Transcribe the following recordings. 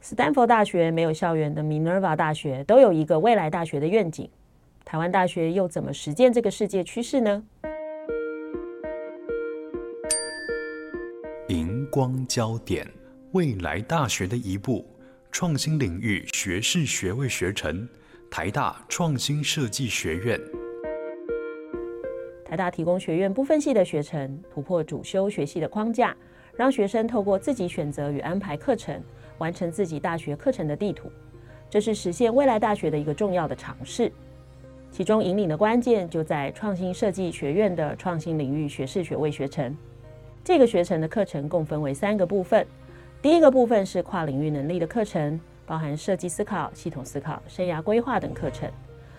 斯坦福大学没有校园的 Minerva 大学都有一个未来大学的愿景。台湾大学又怎么实践这个世界趋势呢？荧光焦点，未来大学的一步，创新领域学士学位学程，台大创新设计学院。台大提供学院不分系的学程，突破主修学系的框架，让学生透过自己选择与安排课程。完成自己大学课程的地图，这是实现未来大学的一个重要的尝试。其中引领的关键就在创新设计学院的创新领域学士学位学程。这个学程的课程共分为三个部分。第一个部分是跨领域能力的课程，包含设计思考、系统思考、生涯规划等课程，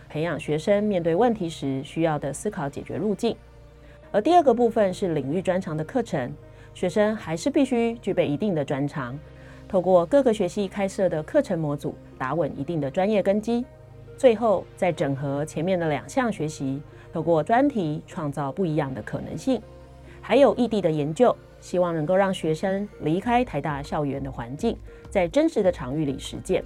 培养学生面对问题时需要的思考解决路径。而第二个部分是领域专长的课程，学生还是必须具备一定的专长。透过各个学系开设的课程模组，打稳一定的专业根基，最后再整合前面的两项学习，透过专题创造不一样的可能性。还有异地的研究，希望能够让学生离开台大校园的环境，在真实的场域里实践。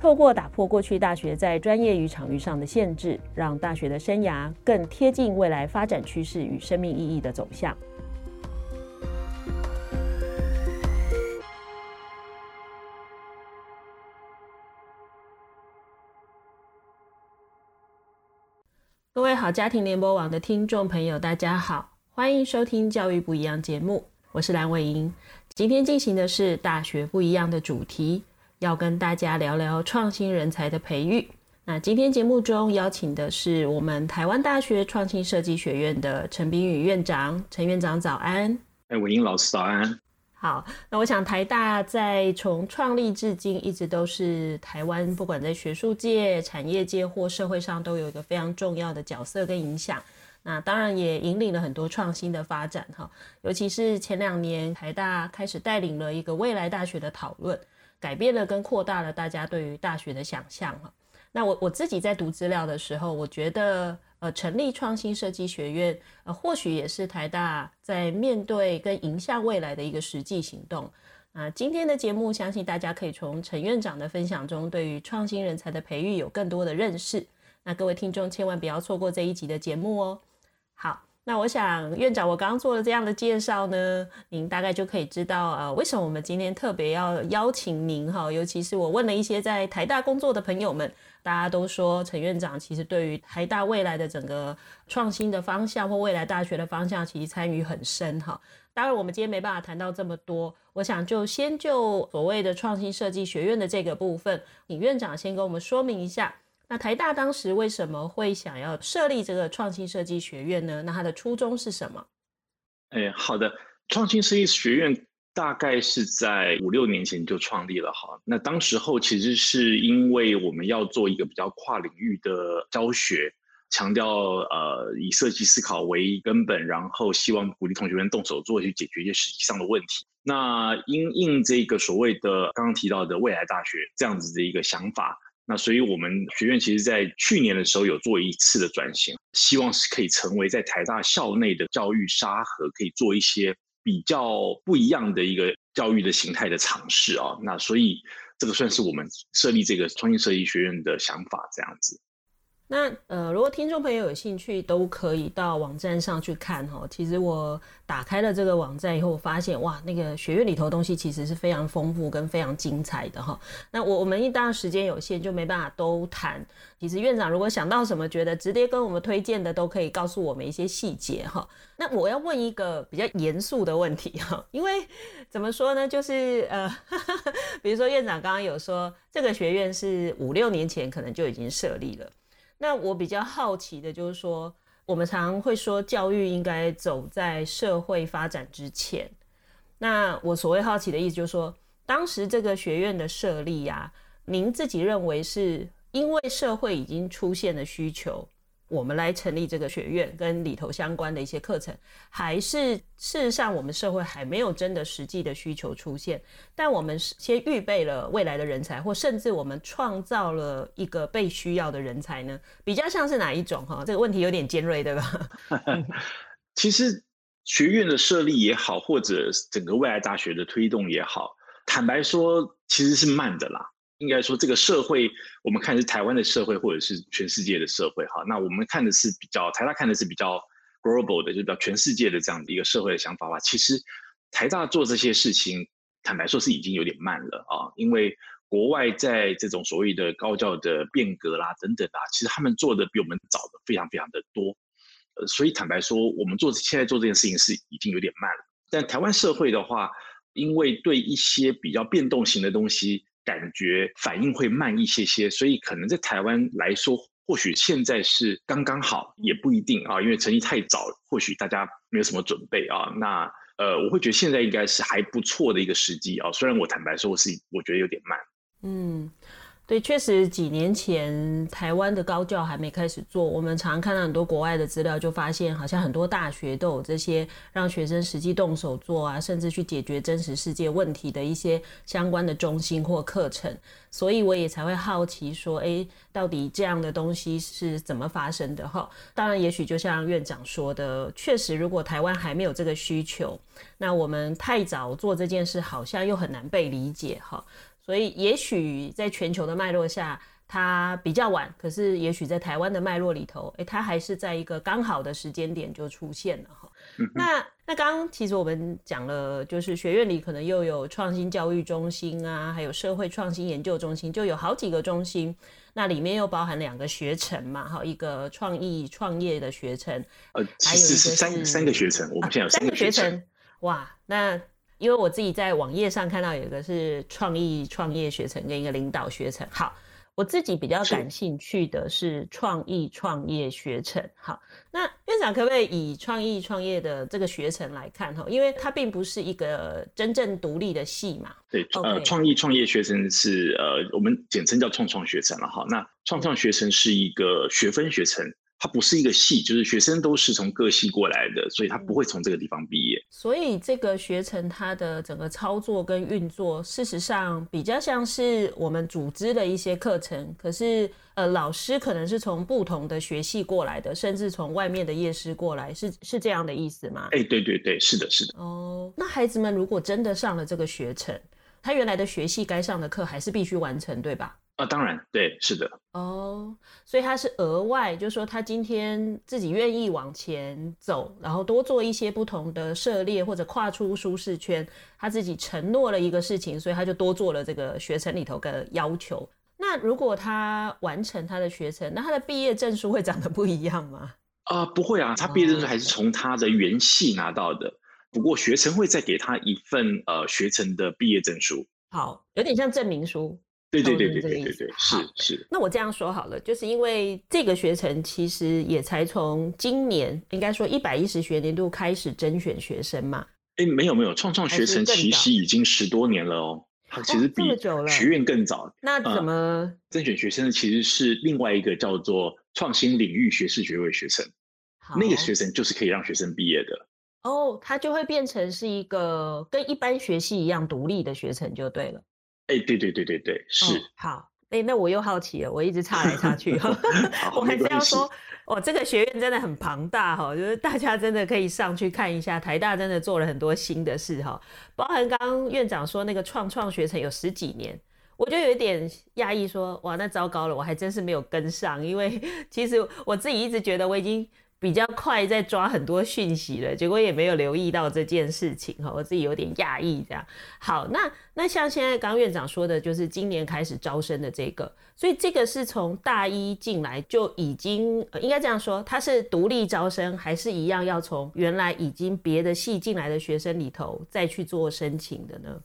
透过打破过去大学在专业与场域上的限制，让大学的生涯更贴近未来发展趋势与生命意义的走向。各位好，家庭联播网的听众朋友，大家好，欢迎收听《教育不一样》节目，我是蓝伟莹。今天进行的是“大学不一样”的主题，要跟大家聊聊创新人才的培育。那今天节目中邀请的是我们台湾大学创新设计学院的陈秉宇院长，陈院长早安。哎，伟莹老师早安。好，那我想台大在从创立至今，一直都是台湾不管在学术界、产业界或社会上，都有一个非常重要的角色跟影响。那当然也引领了很多创新的发展哈，尤其是前两年台大开始带领了一个未来大学的讨论，改变了跟扩大了大家对于大学的想象哈。那我我自己在读资料的时候，我觉得。呃，成立创新设计学院，呃，或许也是台大在面对跟迎向未来的一个实际行动。那今天的节目，相信大家可以从陈院长的分享中，对于创新人才的培育有更多的认识。那各位听众千万不要错过这一集的节目哦。好。那我想，院长，我刚刚做了这样的介绍呢，您大概就可以知道呃，为什么我们今天特别要邀请您哈？尤其是我问了一些在台大工作的朋友们，大家都说陈院长其实对于台大未来的整个创新的方向或未来大学的方向，其实参与很深哈。当然，我们今天没办法谈到这么多，我想就先就所谓的创新设计学院的这个部分，请院长先跟我们说明一下。那台大当时为什么会想要设立这个创新设计学院呢？那它的初衷是什么？哎，好的，创新设计学院大概是在五六年前就创立了哈。那当时候其实是因为我们要做一个比较跨领域的教学，强调呃以设计思考为根本，然后希望鼓励同学们动手做去解决一些实际上的问题。那因应这个所谓的刚刚提到的未来大学这样子的一个想法。那所以，我们学院其实，在去年的时候有做一次的转型，希望是可以成为在台大校内的教育沙盒，可以做一些比较不一样的一个教育的形态的尝试啊。那所以，这个算是我们设立这个创新设计学院的想法，这样子。那呃，如果听众朋友有兴趣，都可以到网站上去看哈。其实我打开了这个网站以后，我发现哇，那个学院里头东西其实是非常丰富跟非常精彩的哈。那我我们一当然时间有限，就没办法都谈。其实院长如果想到什么，觉得直接跟我们推荐的，都可以告诉我们一些细节哈。那我要问一个比较严肃的问题哈，因为怎么说呢，就是呃，比如说院长刚刚有说，这个学院是五六年前可能就已经设立了。那我比较好奇的就是说，我们常会说教育应该走在社会发展之前。那我所谓好奇的意思就是说，当时这个学院的设立呀，您自己认为是因为社会已经出现了需求？我们来成立这个学院，跟里头相关的一些课程，还是事实上我们社会还没有真的实际的需求出现，但我们先预备了未来的人才，或甚至我们创造了一个被需要的人才呢？比较像是哪一种？哈，这个问题有点尖锐，对吧？其实学院的设立也好，或者整个未来大学的推动也好，坦白说，其实是慢的啦。应该说，这个社会，我们看是台湾的社会，或者是全世界的社会，哈。那我们看的是比较台大看的是比较 global 的，就是比较全世界的这样的一个社会的想法吧。其实台大做这些事情，坦白说是已经有点慢了啊。因为国外在这种所谓的高教的变革啦等等啊，其实他们做的比我们早的非常非常的多。呃，所以坦白说，我们做现在做这件事情是已经有点慢了。但台湾社会的话，因为对一些比较变动型的东西，感觉反应会慢一些些，所以可能在台湾来说，或许现在是刚刚好，也不一定啊，因为成绩太早，或许大家没有什么准备啊。那呃，我会觉得现在应该是还不错的一个时机啊，虽然我坦白说，我是我觉得有点慢。嗯。对，确实几年前台湾的高教还没开始做，我们常看到很多国外的资料，就发现好像很多大学都有这些让学生实际动手做啊，甚至去解决真实世界问题的一些相关的中心或课程。所以我也才会好奇说，哎，到底这样的东西是怎么发生的？哈，当然，也许就像院长说的，确实，如果台湾还没有这个需求，那我们太早做这件事，好像又很难被理解，哈。所以，也许在全球的脉络下，它比较晚；可是，也许在台湾的脉络里头，诶，它还是在一个刚好的时间点就出现了哈。那那刚刚其实我们讲了，就是学院里可能又有创新教育中心啊，还有社会创新研究中心，就有好几个中心。那里面又包含两个学程嘛，哈，一个创意创业的学程，呃，其实是三三个学程，我们现在有三个学程。啊，三个学程，哇，那。因为我自己在网页上看到有一个是创意创业学程跟一个领导学程。好，我自己比较感兴趣的是创意创业学程。好，那院长可不可以以创意创业的这个学程来看哈？因为它并不是一个真正独立的系嘛。对，呃，创意创业学程是呃，我们简称叫创创学程了哈。那创创学程是一个学分学程。它不是一个系，就是学生都是从各系过来的，所以他不会从这个地方毕业。所以这个学程它的整个操作跟运作，事实上比较像是我们组织的一些课程。可是，呃，老师可能是从不同的学系过来的，甚至从外面的夜师过来，是是这样的意思吗？哎，对对对，是的，是的。哦，那孩子们如果真的上了这个学程，他原来的学系该上的课还是必须完成，对吧？啊，当然，对，是的。哦，所以他是额外，就是说他今天自己愿意往前走，然后多做一些不同的涉猎或者跨出舒适圈，他自己承诺了一个事情，所以他就多做了这个学程里头的要求。那如果他完成他的学程，那他的毕业证书会长得不一样吗？啊、呃，不会啊，他毕业证书还是从他的原系拿到的，不过学程会再给他一份呃学程的毕业证书。好，有点像证明书。对对对对对对对，是是。那我这样说好了，就是因为这个学程其实也才从今年，应该说一百一十学年度开始甄选学生嘛。哎，没有没有，创创学程其实已经十多年了哦，它其实比学院更早。哦、那怎么甄选学生呢其实是另外一个叫做创新领域学士学位学程，那个学程就是可以让学生毕业的。哦，它就会变成是一个跟一般学系一样独立的学程就对了。哎、欸，对对对对对，是、哦、好。哎、欸，那我又好奇了，我一直岔来岔去 哈。我还是要说，哦，这个学院真的很庞大哈，就是大家真的可以上去看一下。台大真的做了很多新的事哈，包含刚刚院长说那个创创学程有十几年，我就有一点讶异，说哇，那糟糕了，我还真是没有跟上，因为 其实我自己一直觉得我已经。比较快在抓很多讯息了，结果也没有留意到这件事情哈，我自己有点讶异这样。好，那那像现在刚院长说的，就是今年开始招生的这个，所以这个是从大一进来就已经，呃，应该这样说，它是独立招生，还是一样要从原来已经别的系进来的学生里头再去做申请的呢？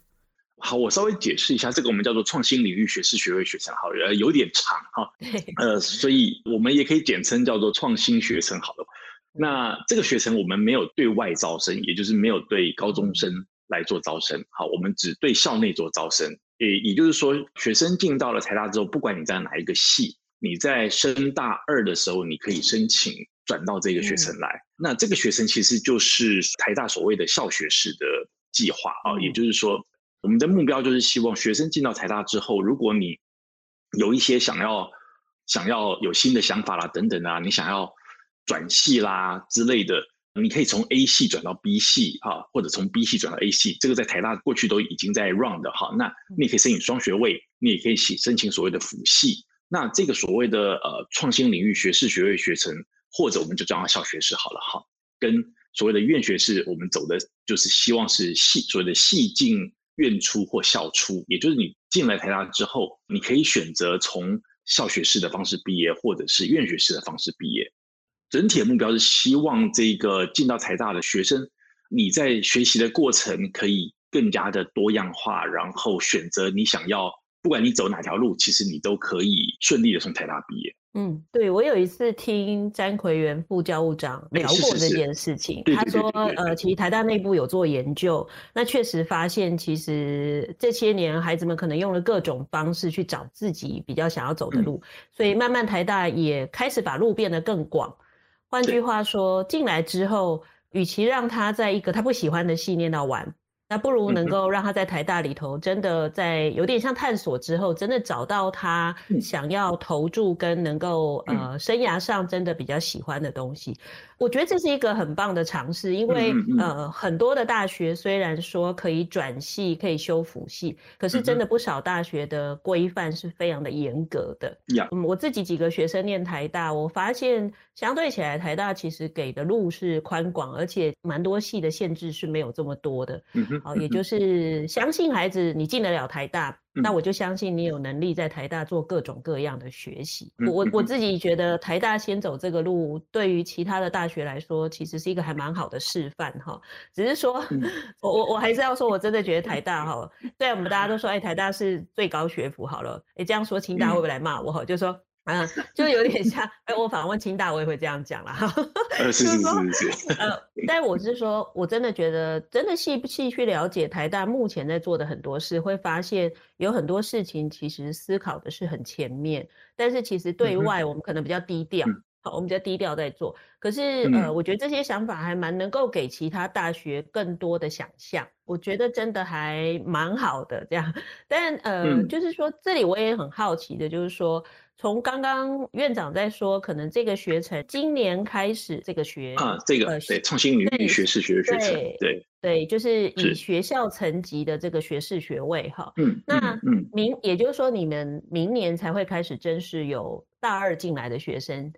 好，我稍微解释一下，这个我们叫做创新领域学士学位学程，好，呃，有点长哈，呃，所以我们也可以简称叫做创新学程，好了。那这个学程我们没有对外招生，也就是没有对高中生来做招生，好，我们只对校内做招生，也也就是说，学生进到了台大之后，不管你在哪一个系，你在升大二的时候，你可以申请转到这个学程来。嗯、那这个学程其实就是台大所谓的校学士的计划啊，嗯、也就是说，我们的目标就是希望学生进到台大之后，如果你有一些想要想要有新的想法啦，等等啊，你想要转系啦之类的。你可以从 A 系转到 B 系哈，或者从 B 系转到 A 系，这个在台大过去都已经在 run 的哈。那你也可以申请双学位，你也可以申请所谓的辅系。那这个所谓的呃创新领域学士学位学程，或者我们就叫它校学士好了哈。跟所谓的院学士，我们走的就是希望是系所谓的系进院出或校出，也就是你进来台大之后，你可以选择从校学士的方式毕业，或者是院学士的方式毕业。整体的目标是希望这个进到台大的学生，你在学习的过程可以更加的多样化，然后选择你想要，不管你走哪条路，其实你都可以顺利的从台大毕业。嗯，对，我有一次听詹奎元副教务长聊过这件事情，他说，呃，其实台大内部有做研究，那确实发现，其实这些年孩子们可能用了各种方式去找自己比较想要走的路，嗯、所以慢慢台大也开始把路变得更广。换句话说，进来之后，与其让他在一个他不喜欢的系念到完。那不如能够让他在台大里头，真的在有点像探索之后，真的找到他想要投注跟能够呃生涯上真的比较喜欢的东西。我觉得这是一个很棒的尝试，因为呃很多的大学虽然说可以转系、可以修辅系，可是真的不少大学的规范是非常的严格的。嗯，我自己几个学生念台大，我发现相对起来，台大其实给的路是宽广，而且蛮多系的限制是没有这么多的。好，也就是相信孩子，你进得了台大，那我就相信你有能力在台大做各种各样的学习。我我我自己觉得台大先走这个路，对于其他的大学来说，其实是一个还蛮好的示范哈。只是说，我我我还是要说，我真的觉得台大哈，虽然我们大家都说，哎，台大是最高学府好了，哎，这样说清大会不会来骂我哈？就说。嗯，就有点像，哎，我访问清大，我也会这样讲啦。呃，是是是是。呃，但我是说，我真的觉得，真的细细去了解台大目前在做的很多事，会发现有很多事情其实思考的是很前面，但是其实对外我们可能比较低调。嗯好，我们比较低调在做，可是呃，我觉得这些想法还蛮能够给其他大学更多的想象，我觉得真的还蛮好的这样。但呃，嗯、就是说这里我也很好奇的，就是说从刚刚院长在说，可能这个学程今年开始这个学啊，这个、呃、对创新领域学士学位学程，对对对，就是以学校层级的这个学士学位哈。嗯，那嗯明也就是说你们明年才会开始正式有大二进来的学生。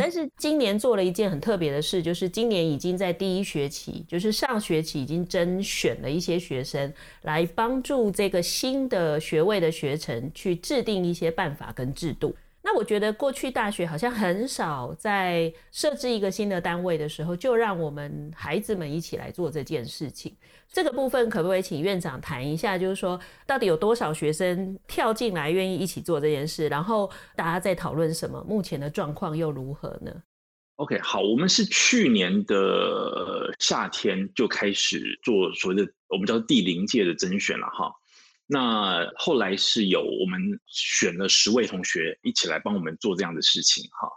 但是今年做了一件很特别的事，就是今年已经在第一学期，就是上学期已经甄选了一些学生来帮助这个新的学位的学程去制定一些办法跟制度。那我觉得过去大学好像很少在设置一个新的单位的时候，就让我们孩子们一起来做这件事情。这个部分可不可以请院长谈一下？就是说，到底有多少学生跳进来愿意一起做这件事？然后大家在讨论什么？目前的状况又如何呢？OK，好，我们是去年的夏天就开始做所谓的我们叫第零届的甄选了哈。那后来是有我们选了十位同学一起来帮我们做这样的事情哈，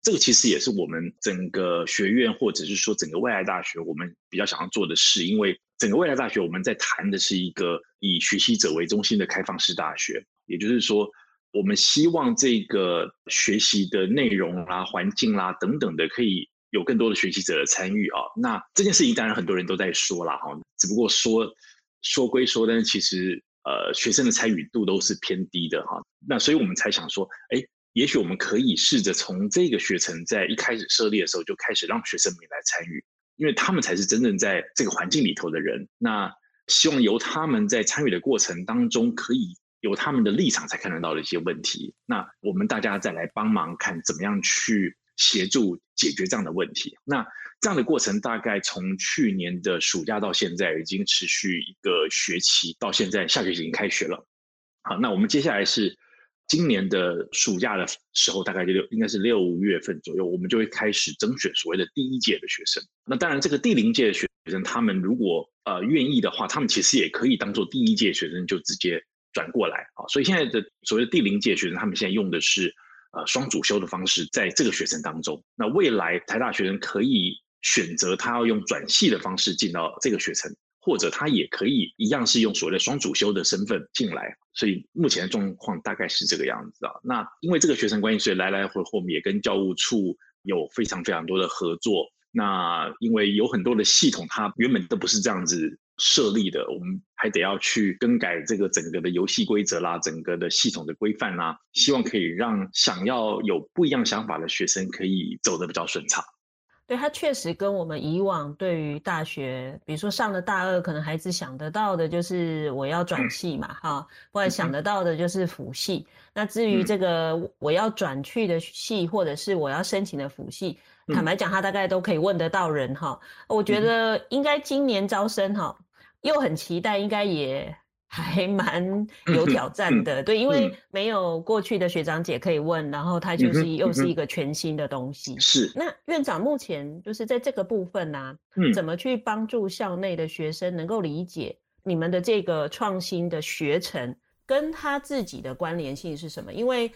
这个其实也是我们整个学院或者是说整个未来大学我们比较想要做的事，因为整个未来大学我们在谈的是一个以学习者为中心的开放式大学，也就是说我们希望这个学习的内容啦、环境啦等等的可以有更多的学习者的参与啊。那这件事情当然很多人都在说了哈，只不过说说归说，但是其实。呃，学生的参与度都是偏低的哈，那所以我们才想说，哎，也许我们可以试着从这个学程在一开始设立的时候就开始让学生们来参与，因为他们才是真正在这个环境里头的人。那希望由他们在参与的过程当中，可以由他们的立场才看得到的一些问题，那我们大家再来帮忙看怎么样去协助解决这样的问题。那这样的过程大概从去年的暑假到现在，已经持续一个学期，到现在下学期已经开学了。好，那我们接下来是今年的暑假的时候，大概就六应该是六月份左右，我们就会开始甄选所谓的第一届的学生。那当然，这个第零届的学生，他们如果呃愿意的话，他们其实也可以当做第一届学生，就直接转过来啊。所以现在的所谓的第零届学生，他们现在用的是呃双主修的方式，在这个学程当中。那未来台大学生可以选择他要用转系的方式进到这个学程，或者他也可以一样是用所谓的双主修的身份进来。所以目前的状况大概是这个样子啊。那因为这个学程关系，所以来来回回我们也跟教务处有非常非常多的合作。那因为有很多的系统，它原本都不是这样子设立的，我们还得要去更改这个整个的游戏规则啦，整个的系统的规范啦，希望可以让想要有不一样想法的学生可以走得比较顺畅。对，他确实跟我们以往对于大学，比如说上了大二，可能孩子想得到的就是我要转系嘛，哈、嗯，或者想得到的就是辅系。嗯、那至于这个我要转去的系，或者是我要申请的辅系。坦白讲，他大概都可以问得到人哈。我觉得应该今年招生哈，又很期待，应该也 还蛮有挑战的。对，因为没有过去的学长姐可以问，然后他就是又是一个全新的东西。是。那院长目前就是在这个部分呢，怎么去帮助校内的学生能够理解你们的这个创新的学程跟他自己的关联性是什么？因为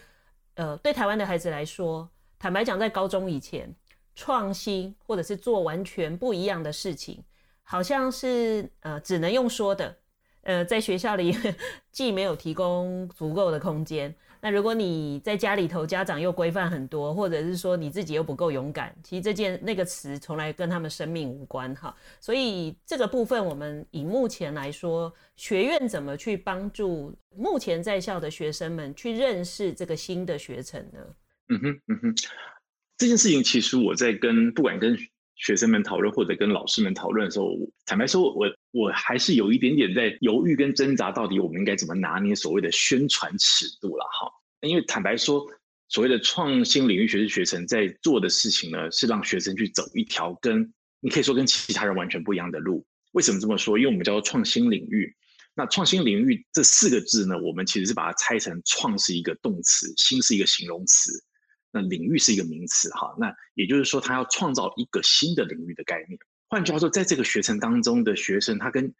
呃，对台湾的孩子来说，坦白讲，在高中以前。创新或者是做完全不一样的事情，好像是呃只能用说的，呃在学校里 既没有提供足够的空间，那如果你在家里头家长又规范很多，或者是说你自己又不够勇敢，其实这件那个词从来跟他们生命无关哈。所以这个部分我们以目前来说，学院怎么去帮助目前在校的学生们去认识这个新的学程呢？嗯哼，嗯哼。这件事情其实我在跟不管跟学生们讨论或者跟老师们讨论的时候，坦白说，我我还是有一点点在犹豫跟挣扎，到底我们应该怎么拿捏所谓的宣传尺度了哈。因为坦白说，所谓的创新领域学士学程在做的事情呢，是让学生去走一条跟你可以说跟其他人完全不一样的路。为什么这么说？因为我们叫做创新领域。那创新领域这四个字呢，我们其实是把它拆成“创”是一个动词，“新”是一个形容词。领域是一个名词哈，那也就是说，他要创造一个新的领域的概念。换句话说，在这个学程当中的学生，他跟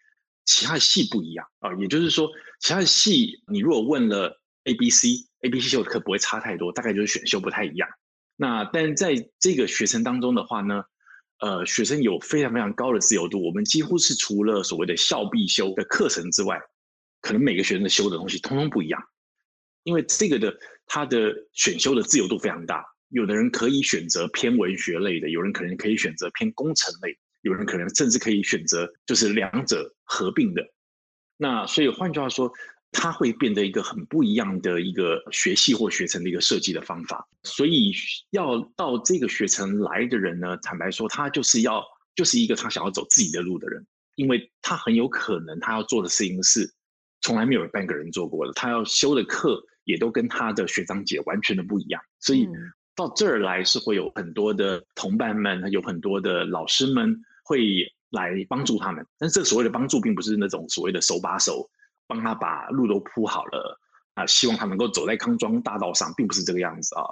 其他的系不一样啊。也就是说，其他的系你如果问了 A、B、C，A、B、C 修的课不会差太多，大概就是选修不太一样。那但在这个学程当中的话呢，呃，学生有非常非常高的自由度。我们几乎是除了所谓的校必修的课程之外，可能每个学生的修的东西通通不一样，因为这个的。他的选修的自由度非常大，有的人可以选择偏文学类的，有人可能可以选择偏工程类，有人可能甚至可以选择就是两者合并的。那所以换句话说，他会变得一个很不一样的一个学系或学程的一个设计的方法。所以要到这个学程来的人呢，坦白说，他就是要就是一个他想要走自己的路的人，因为他很有可能他要做的事情是从来没有半个人做过的，他要修的课。也都跟他的学长姐完全的不一样，所以到这儿来是会有很多的同伴们，有很多的老师们会来帮助他们。但是这所谓的帮助，并不是那种所谓的手把手帮他把路都铺好了啊，希望他能够走在康庄大道上，并不是这个样子啊。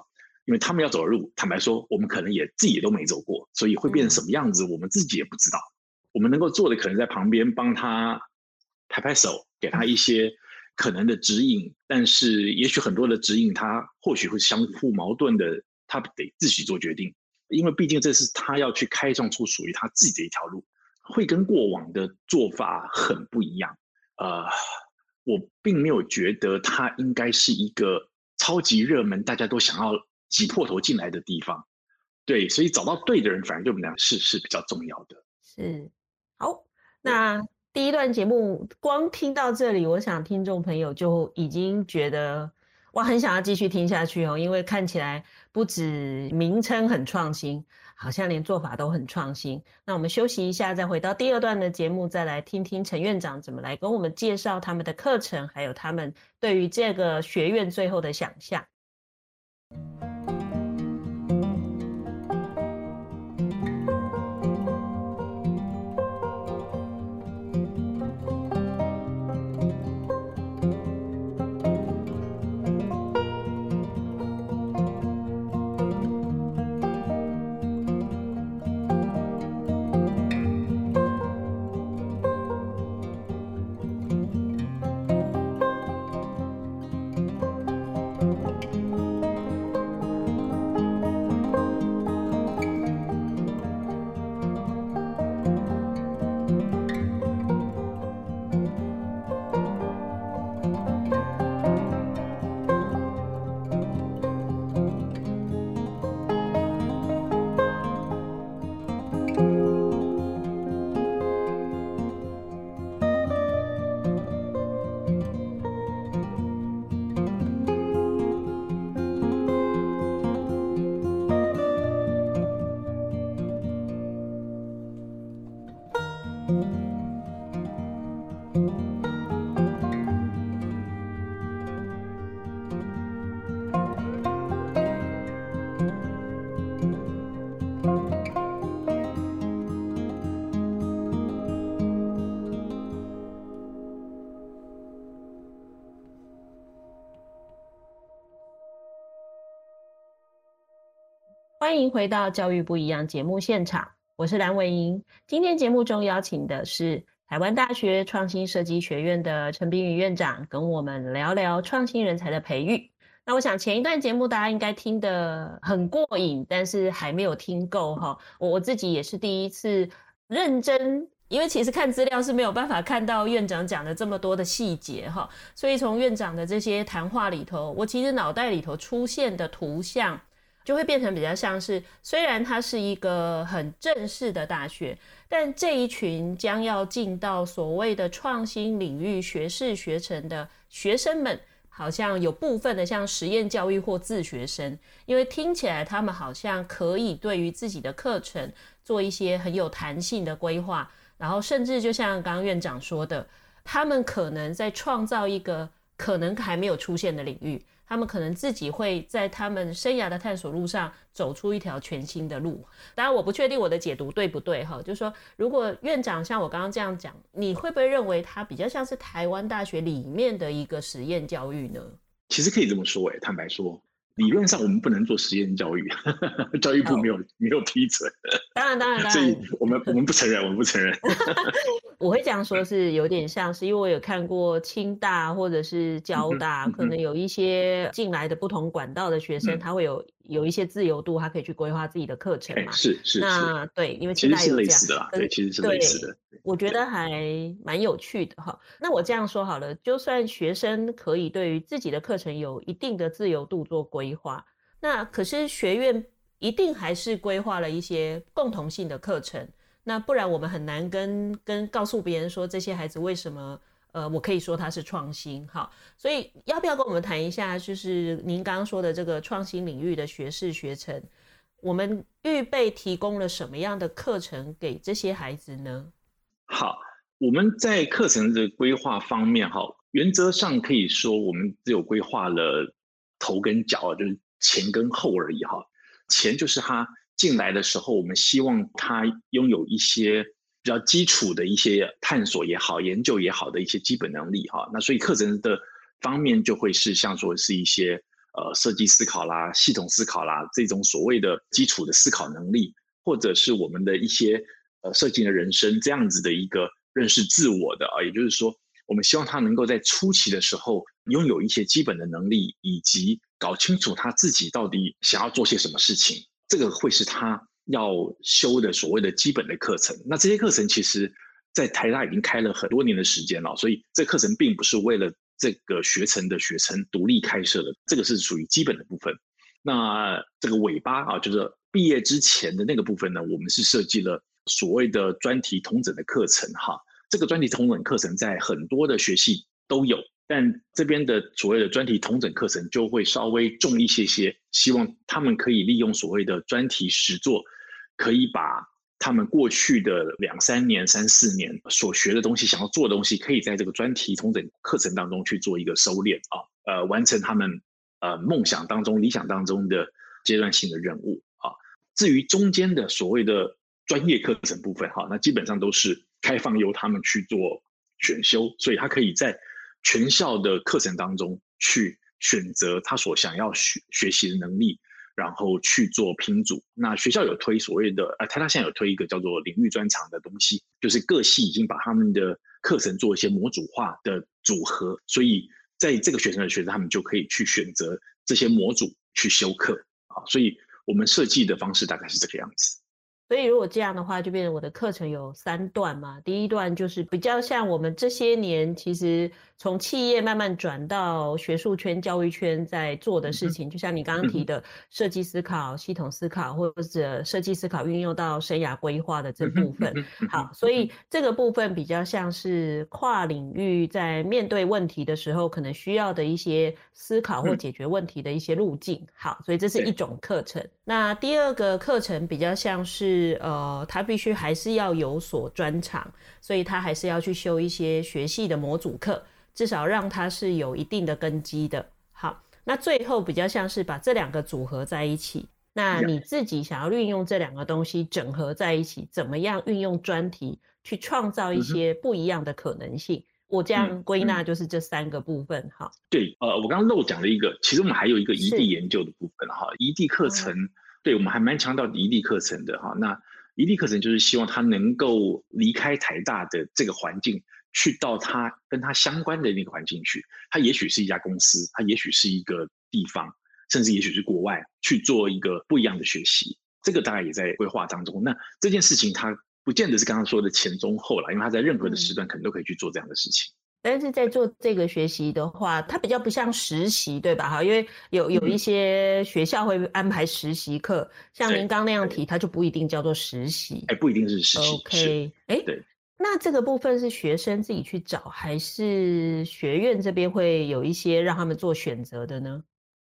因为他们要走的路，坦白说，我们可能也自己也都没走过，所以会变成什么样子，我们自己也不知道。我们能够做的，可能在旁边帮他拍拍手，给他一些。可能的指引，但是也许很多的指引，他或许会相互矛盾的，他得自己做决定，因为毕竟这是他要去开创出属于他自己的一条路，会跟过往的做法很不一样。呃，我并没有觉得他应该是一个超级热门，大家都想要挤破头进来的地方。对，所以找到对的人，反而对我们俩是是比较重要的。是，好，那。第一段节目光听到这里，我想听众朋友就已经觉得哇，很想要继续听下去哦，因为看起来不止名称很创新，好像连做法都很创新。那我们休息一下，再回到第二段的节目，再来听听陈院长怎么来跟我们介绍他们的课程，还有他们对于这个学院最后的想象。欢迎回到《教育不一样》节目现场，我是蓝伟莹。今天节目中邀请的是台湾大学创新设计学院的陈彬瑜院长，跟我们聊聊创新人才的培育。那我想前一段节目大家应该听得很过瘾，但是还没有听够哈。我我自己也是第一次认真，因为其实看资料是没有办法看到院长讲的这么多的细节哈。所以从院长的这些谈话里头，我其实脑袋里头出现的图像就会变成比较像是，虽然它是一个很正式的大学，但这一群将要进到所谓的创新领域学士学程的学生们。好像有部分的像实验教育或自学生，因为听起来他们好像可以对于自己的课程做一些很有弹性的规划，然后甚至就像刚刚院长说的，他们可能在创造一个可能还没有出现的领域。他们可能自己会在他们生涯的探索路上走出一条全新的路。当然，我不确定我的解读对不对哈，就是说，如果院长像我刚刚这样讲，你会不会认为他比较像是台湾大学里面的一个实验教育呢？其实可以这么说，哎，坦白说。理论上我们不能做实验教育，教育部没有、oh. 没有批准。当然当然当然，所以我们我们不承认，我们不承认。我会这样说，是有点像是，因为我有看过清大或者是交大，可能有一些进来的不同管道的学生，他会有。有一些自由度，他可以去规划自己的课程嘛？是是是。那对，因为其实是这样的啦。对，其实是类似的。我觉得还蛮有趣的哈。那我这样说好了，就算学生可以对于自己的课程有一定的自由度做规划，那可是学院一定还是规划了一些共同性的课程。那不然我们很难跟跟告诉别人说，这些孩子为什么。呃，我可以说他是创新，好，所以要不要跟我们谈一下，就是您刚刚说的这个创新领域的学士学程，我们预备提供了什么样的课程给这些孩子呢？好，我们在课程的规划方面，哈，原则上可以说我们只有规划了头跟脚，就是前跟后而已，哈。前就是他进来的时候，我们希望他拥有一些。比较基础的一些探索也好，研究也好的一些基本能力哈，那所以课程的方面就会是像说是一些呃设计思考啦、系统思考啦这种所谓的基础的思考能力，或者是我们的一些呃设计的人生这样子的一个认识自我的啊，也就是说，我们希望他能够在初期的时候拥有一些基本的能力，以及搞清楚他自己到底想要做些什么事情，这个会是他。要修的所谓的基本的课程，那这些课程其实，在台大已经开了很多年的时间了，所以这课程并不是为了这个学程的学生独立开设的，这个是属于基本的部分。那这个尾巴啊，就是毕业之前的那个部分呢，我们是设计了所谓的专题统整的课程哈。这个专题统整课程在很多的学系都有。但这边的所谓的专题统整课程就会稍微重一些些，希望他们可以利用所谓的专题实作，可以把他们过去的两三年、三四年所学的东西、想要做的东西，可以在这个专题统整课程当中去做一个收敛啊，呃，完成他们呃梦想当中、理想当中的阶段性的任务啊。至于中间的所谓的专业课程部分哈，那基本上都是开放由他们去做选修，所以他可以在。全校的课程当中去选择他所想要学学习的能力，然后去做拼组。那学校有推所谓的，呃，台大现在有推一个叫做领域专长的东西，就是各系已经把他们的课程做一些模组化的组合，所以在这个学生的学生，他们就可以去选择这些模组去修课啊。所以我们设计的方式大概是这个样子。所以如果这样的话，就变成我的课程有三段嘛。第一段就是比较像我们这些年其实从企业慢慢转到学术圈、教育圈在做的事情，就像你刚刚提的设计思考、系统思考，或者设计思考运用到生涯规划的这部分。好，所以这个部分比较像是跨领域在面对问题的时候可能需要的一些思考或解决问题的一些路径。好，所以这是一种课程。那第二个课程比较像是。是呃，他必须还是要有所专长，所以他还是要去修一些学系的模组课，至少让他是有一定的根基的。好，那最后比较像是把这两个组合在一起，那你自己想要运用这两个东西整合在一起，怎么样运用专题去创造一些不一样的可能性？嗯、我这样归纳就是这三个部分。哈、嗯，对，呃，我刚刚漏讲了一个，其实我们还有一个异地研究的部分哈，异地课程。对，我们还蛮强调移地课程的哈。那移地课程就是希望他能够离开台大的这个环境，去到他跟他相关的那个环境去。他也许是一家公司，他也许是一个地方，甚至也许是国外去做一个不一样的学习。这个大概也在规划当中。那这件事情他不见得是刚刚说的前中后了，因为他在任何的时段可能都可以去做这样的事情。但是在做这个学习的话，它比较不像实习，对吧？哈，因为有有一些学校会安排实习课，嗯、像您刚那样提，它就不一定叫做实习。哎，不一定是实习。OK，哎，对。那这个部分是学生自己去找，还是学院这边会有一些让他们做选择的呢？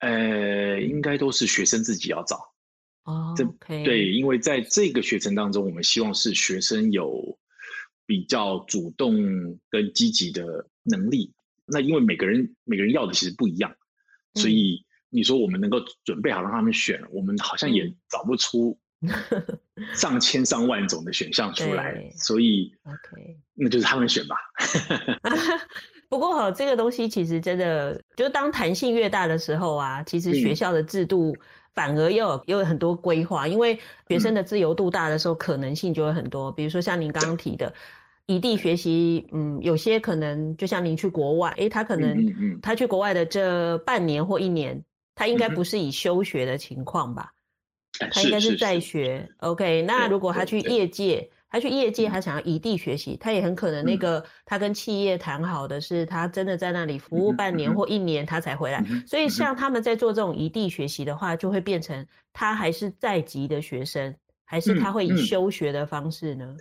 呃，应该都是学生自己要找。哦，OK。对，因为在这个学程当中，我们希望是学生有。比较主动跟积极的能力，那因为每个人每个人要的其实不一样，嗯、所以你说我们能够准备好让他们选，我们好像也找不出 上千上万种的选项出来，所以 OK，那就是他们选吧。不过哈，这个东西其实真的，就是当弹性越大的时候啊，其实学校的制度反而要有有很多规划，因为学生的自由度大的时候，可能性就会很多。比如说像您刚刚提的。异地学习，嗯，有些可能就像您去国外，诶，他可能他去国外的这半年或一年，他应该不是以休学的情况吧？他应该是在学。OK，那如果他去业界，他去业界，他想要异地学习，他也很可能那个他跟企业谈好的是，他真的在那里服务半年或一年，他才回来。所以像他们在做这种异地学习的话，就会变成他还是在籍的学生，还是他会以休学的方式呢？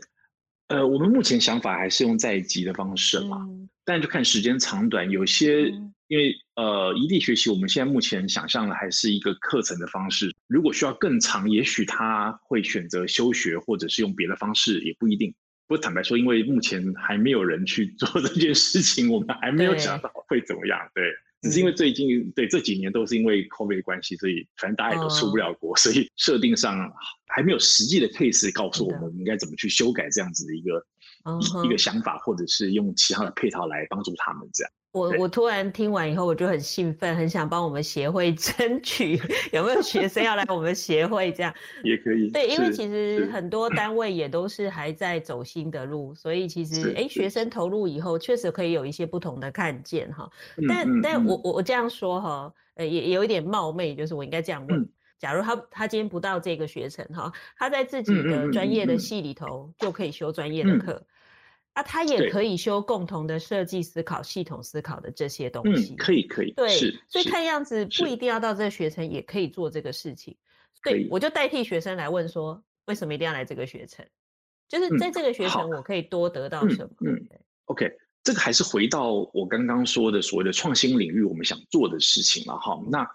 呃，我们目前想法还是用在籍的方式嘛，嗯、但就看时间长短。有些、嗯、因为呃，异地学习，我们现在目前想象的还是一个课程的方式。如果需要更长，也许他会选择休学，或者是用别的方式，也不一定。不过坦白说，因为目前还没有人去 做这件事情，我们还没有想到会怎么样。对。对只是因为最近、嗯、对这几年都是因为 COVID 的关系，所以反正大家也都出不了国，哦、所以设定上还没有实际的 case 告诉我们应该怎么去修改这样子的一个、嗯、一个想法，或者是用其他的配套来帮助他们这样。我我突然听完以后，我就很兴奋，很想帮我们协会 争取，有没有学生要来我们协会这样？也可以。对，因为其实很多单位也都是还在走新的路，所以其实哎，学生投入以后，确实可以有一些不同的看见哈。但但我我我这样说哈，呃，也有一点冒昧，就是我应该这样问：假如他他今天不到这个学程哈，他在自己的专业的系里头就可以修专业的课。那、啊、他也可以修共同的设计思考、系统思考的这些东西。嗯，可以可以。对，所以看样子不一定要到这个学程，也可以做这个事情。对，我就代替学生来问说，为什么一定要来这个学程？就是在这个学程，我可以多得到什么？嗯，嗯，OK，这个还是回到我刚刚说的所谓的创新领域，我们想做的事情了哈。那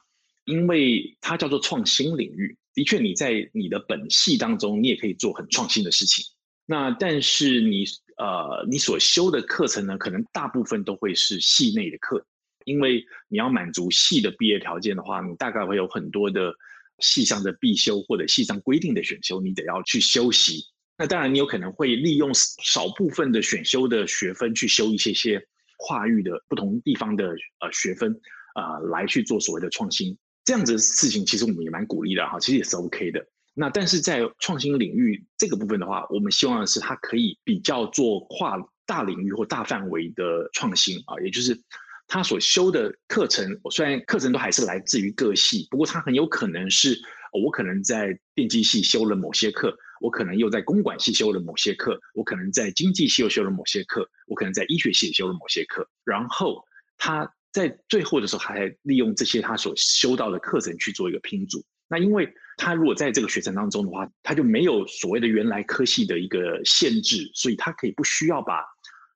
因为它叫做创新领域，的确你在你的本系当中，你也可以做很创新的事情。那但是你。呃，你所修的课程呢，可能大部分都会是系内的课，因为你要满足系的毕业条件的话，你大概会有很多的系上的必修或者系上规定的选修，你得要去修习。那当然，你有可能会利用少部分的选修的学分去修一些些跨域的不同地方的呃学分，呃，来去做所谓的创新。这样子的事情，其实我们也蛮鼓励的哈，其实也是 OK 的。那但是在创新领域这个部分的话，我们希望的是它可以比较做跨大领域或大范围的创新啊，也就是他所修的课程，虽然课程都还是来自于各系，不过它很有可能是我可能在电机系修了某些课，我可能又在公管系修了某些课，我可能在经济系又修了某些课，我可能在医学系修了某些课，然后他在最后的时候还利用这些他所修到的课程去做一个拼组。那因为他如果在这个学程当中的话，他就没有所谓的原来科系的一个限制，所以他可以不需要把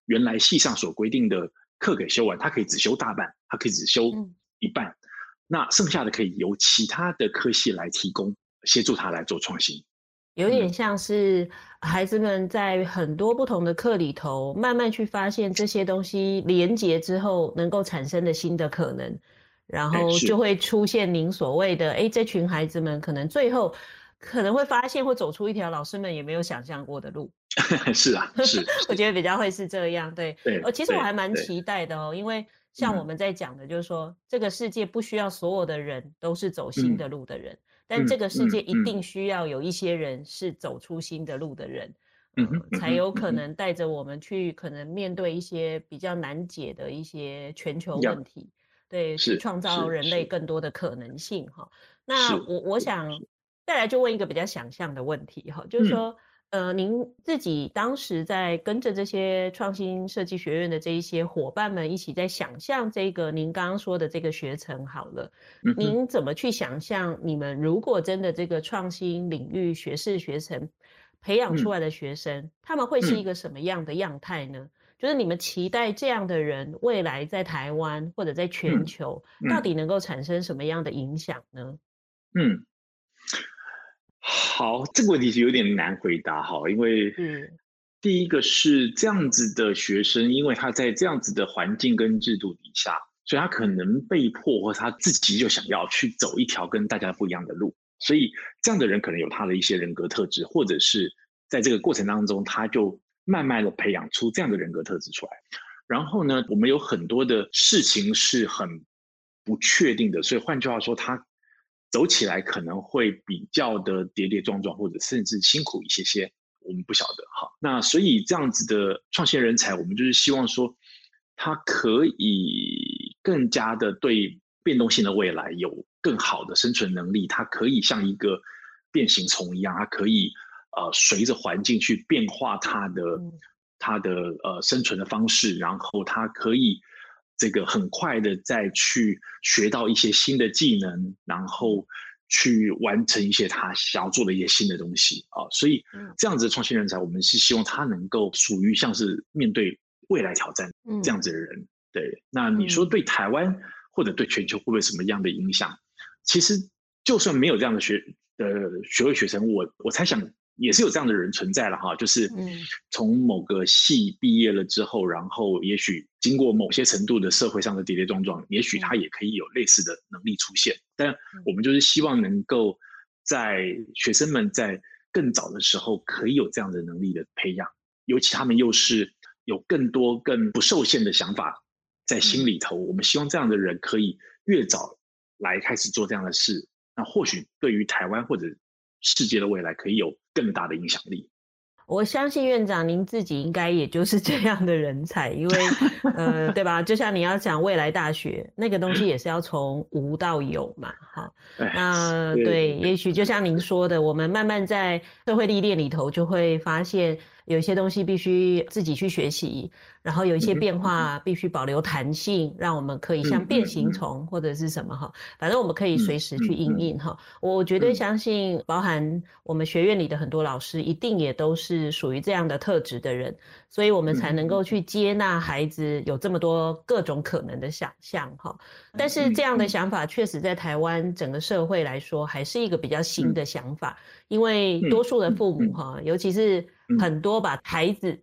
原来系上所规定的课给修完，他可以只修大半，他可以只修一半，嗯、那剩下的可以由其他的科系来提供协助他来做创新，有点像是孩子们在很多不同的课里头慢慢去发现这些东西连结之后能够产生的新的可能。然后就会出现您所谓的，哎，这群孩子们可能最后可能会发现，会走出一条老师们也没有想象过的路。是啊，是，我觉得比较会是这样，对。对，呃，其实我还蛮期待的哦，因为像我们在讲的，就是说、嗯、这个世界不需要所有的人都是走新的路的人。但这个世界一定需要有一些人是走出新的路的人，嗯呃、才有可能带着我们去可能面对一些比较难解的一些全球问题，对，去创造人类更多的可能性哈。那我我想再来就问一个比较想象的问题哈，就是说。嗯呃，您自己当时在跟着这些创新设计学院的这一些伙伴们一起在想象这个您刚刚说的这个学程好了，嗯、您怎么去想象你们如果真的这个创新领域学士学程培养出来的学生，嗯、他们会是一个什么样的样态呢？嗯、就是你们期待这样的人未来在台湾或者在全球到底能够产生什么样的影响呢？嗯。嗯好，这个问题是有点难回答哈，因为嗯第一个是这样子的学生，因为他在这样子的环境跟制度底下，所以他可能被迫或他自己就想要去走一条跟大家不一样的路，所以这样的人可能有他的一些人格特质，或者是在这个过程当中，他就慢慢的培养出这样的人格特质出来。然后呢，我们有很多的事情是很不确定的，所以换句话说，他。走起来可能会比较的跌跌撞撞，或者甚至辛苦一些些，我们不晓得哈。那所以这样子的创新人才，我们就是希望说，他可以更加的对变动性的未来有更好的生存能力，他可以像一个变形虫一样，他可以呃随着环境去变化它的它的呃生存的方式，然后它可以。这个很快的再去学到一些新的技能，然后去完成一些他想要做的一些新的东西啊，所以这样子的创新人才，我们是希望他能够属于像是面对未来挑战这样子的人。对，那你说对台湾或者对全球会不会什么样的影响？其实就算没有这样的学的学位学生，我我猜想。也是有这样的人存在了哈，就是从某个系毕业了之后，然后也许经过某些程度的社会上的跌跌撞撞，也许他也可以有类似的能力出现。但我们就是希望能够在学生们在更早的时候可以有这样的能力的培养，尤其他们又是有更多更不受限的想法在心里头。我们希望这样的人可以越早来开始做这样的事，那或许对于台湾或者世界的未来可以有更大的影响力。我相信院长您自己应该也就是这样的人才，因为呃，对吧？就像你要讲未来大学那个东西，也是要从无到有嘛。哈，那对，也许就像您说的，我们慢慢在社会历练里头就会发现。有一些东西必须自己去学习，然后有一些变化必须保留弹性，让我们可以像变形虫或者是什么哈，反正我们可以随时去应应哈。我绝对相信，包含我们学院里的很多老师，一定也都是属于这样的特质的人，所以我们才能够去接纳孩子有这么多各种可能的想象哈。但是这样的想法确实在台湾整个社会来说，还是一个比较新的想法，因为多数的父母哈，尤其是。很多把孩子，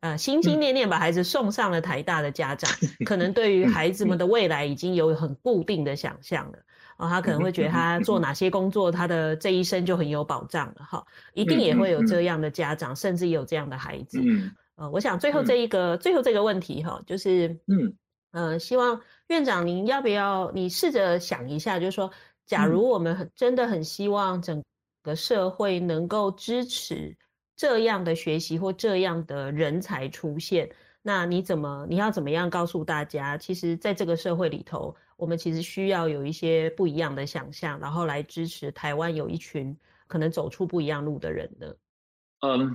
呃，心心念念把孩子送上了台大的家长，可能对于孩子们的未来已经有很固定的想象了。哦，他可能会觉得他做 哪些工作，他的这一生就很有保障了。哈，一定也会有这样的家长，甚至有这样的孩子。呃，我想最后这一个，最后这个问题哈，就是，嗯，呃，希望院长您要不要你试着想一下，就是说，假如我们真的很希望整个社会能够支持。这样的学习或这样的人才出现，那你怎么你要怎么样告诉大家？其实，在这个社会里头，我们其实需要有一些不一样的想象，然后来支持台湾有一群可能走出不一样路的人呢？嗯，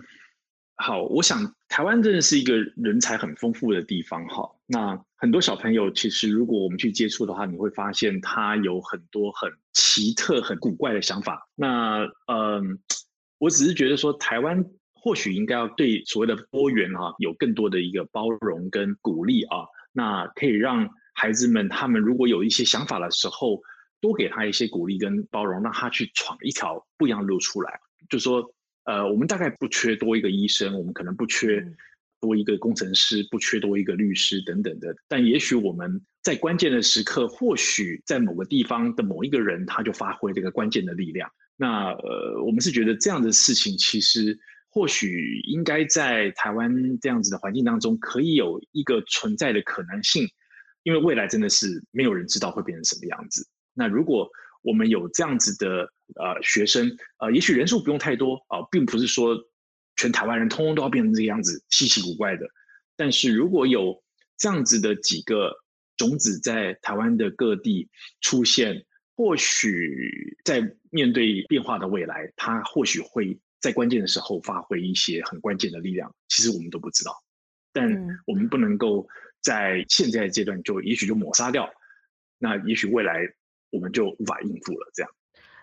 好，我想台湾真的是一个人才很丰富的地方哈。那很多小朋友其实，如果我们去接触的话，你会发现他有很多很奇特、很古怪的想法。那嗯。我只是觉得说，台湾或许应该要对所谓的多元啊，有更多的一个包容跟鼓励啊，那可以让孩子们他们如果有一些想法的时候，多给他一些鼓励跟包容，让他去闯一条不一样的路出来。就说，呃，我们大概不缺多一个医生，我们可能不缺多一个工程师，不缺多一个律师等等的，但也许我们在关键的时刻，或许在某个地方的某一个人，他就发挥这个关键的力量。那呃，我们是觉得这样的事情，其实或许应该在台湾这样子的环境当中，可以有一个存在的可能性，因为未来真的是没有人知道会变成什么样子。那如果我们有这样子的呃学生，呃，也许人数不用太多啊，呃，并不是说全台湾人通通都要变成这个样子稀奇古怪的。但是如果有这样子的几个种子在台湾的各地出现，或许在面对变化的未来，它或许会在关键的时候发挥一些很关键的力量。其实我们都不知道，但我们不能够在现在阶段就也许就抹杀掉，那也许未来我们就无法应付了。这样。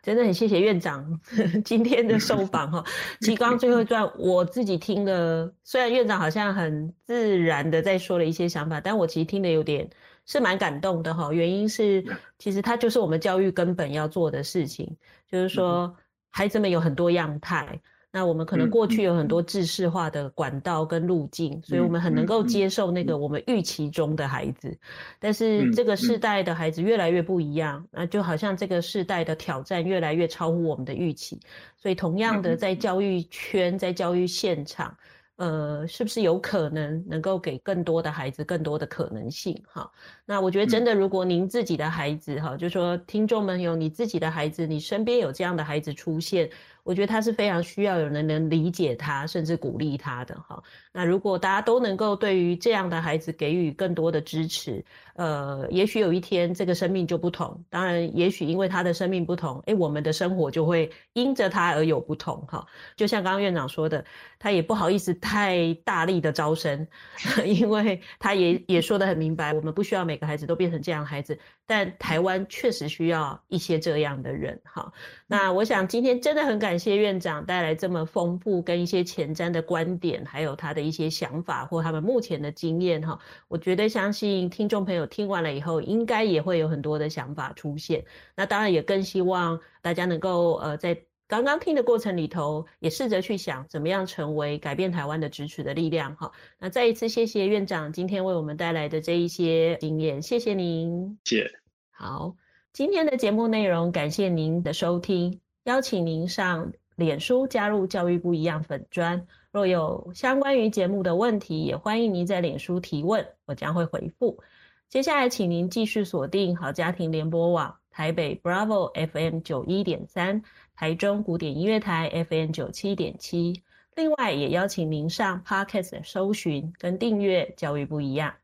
真的很谢谢院长 今天的受访哈。其实刚刚最后一段我自己听了，虽然院长好像很自然的在说了一些想法，但我其实听的有点是蛮感动的哈。原因是其实它就是我们教育根本要做的事情，就是说孩子们有很多样态。那我们可能过去有很多制式化的管道跟路径，所以我们很能够接受那个我们预期中的孩子。但是这个世代的孩子越来越不一样，那就好像这个世代的挑战越来越超乎我们的预期。所以同样的，在教育圈，在教育现场。呃，是不是有可能能够给更多的孩子更多的可能性？哈，那我觉得真的，如果您自己的孩子，哈、嗯，就说听众们有你自己的孩子，你身边有这样的孩子出现，我觉得他是非常需要有人能理解他，甚至鼓励他的。哈，那如果大家都能够对于这样的孩子给予更多的支持，呃，也许有一天这个生命就不同。当然，也许因为他的生命不同，诶，我们的生活就会因着他而有不同。哈，就像刚刚院长说的，他也不好意思。太大力的招生，因为他也也说得很明白，我们不需要每个孩子都变成这样的孩子，但台湾确实需要一些这样的人。哈，那我想今天真的很感谢院长带来这么丰富跟一些前瞻的观点，还有他的一些想法或他们目前的经验。哈，我觉得相信听众朋友听完了以后，应该也会有很多的想法出现。那当然也更希望大家能够呃在。刚刚听的过程里头，也试着去想怎么样成为改变台湾的支持的力量。哈，那再一次谢谢院长今天为我们带来的这一些经验，谢谢您。谢谢。好，今天的节目内容感谢您的收听，邀请您上脸书加入教育不一样粉专。若有相关于节目的问题，也欢迎您在脸书提问，我将会回复。接下来，请您继续锁定好家庭联播网台北 Bravo FM 九一点三。台中古典音乐台 FM 九七点七，另外也邀请您上 Podcast 搜寻跟订阅教育不一样。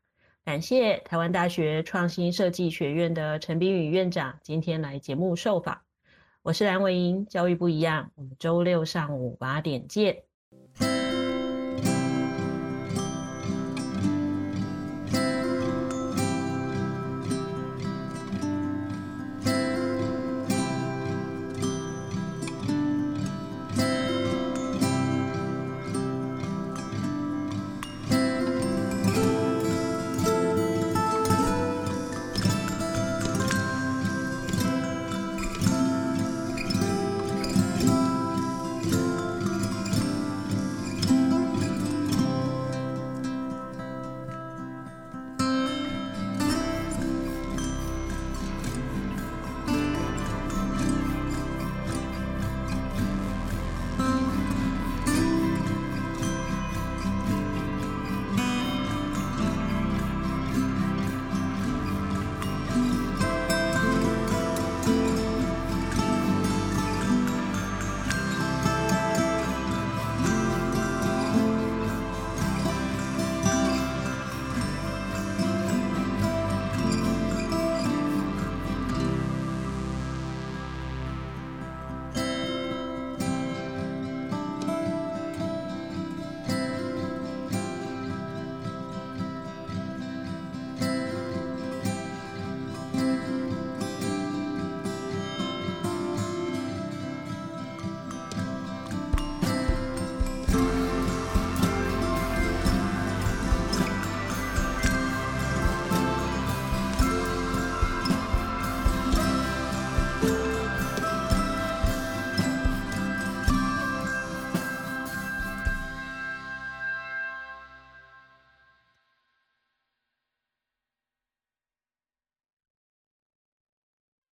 感谢台湾大学创新设计学院的陈彬宇院长今天来节目受访。我是蓝文莹，教育不一样，我们周六上午八点见。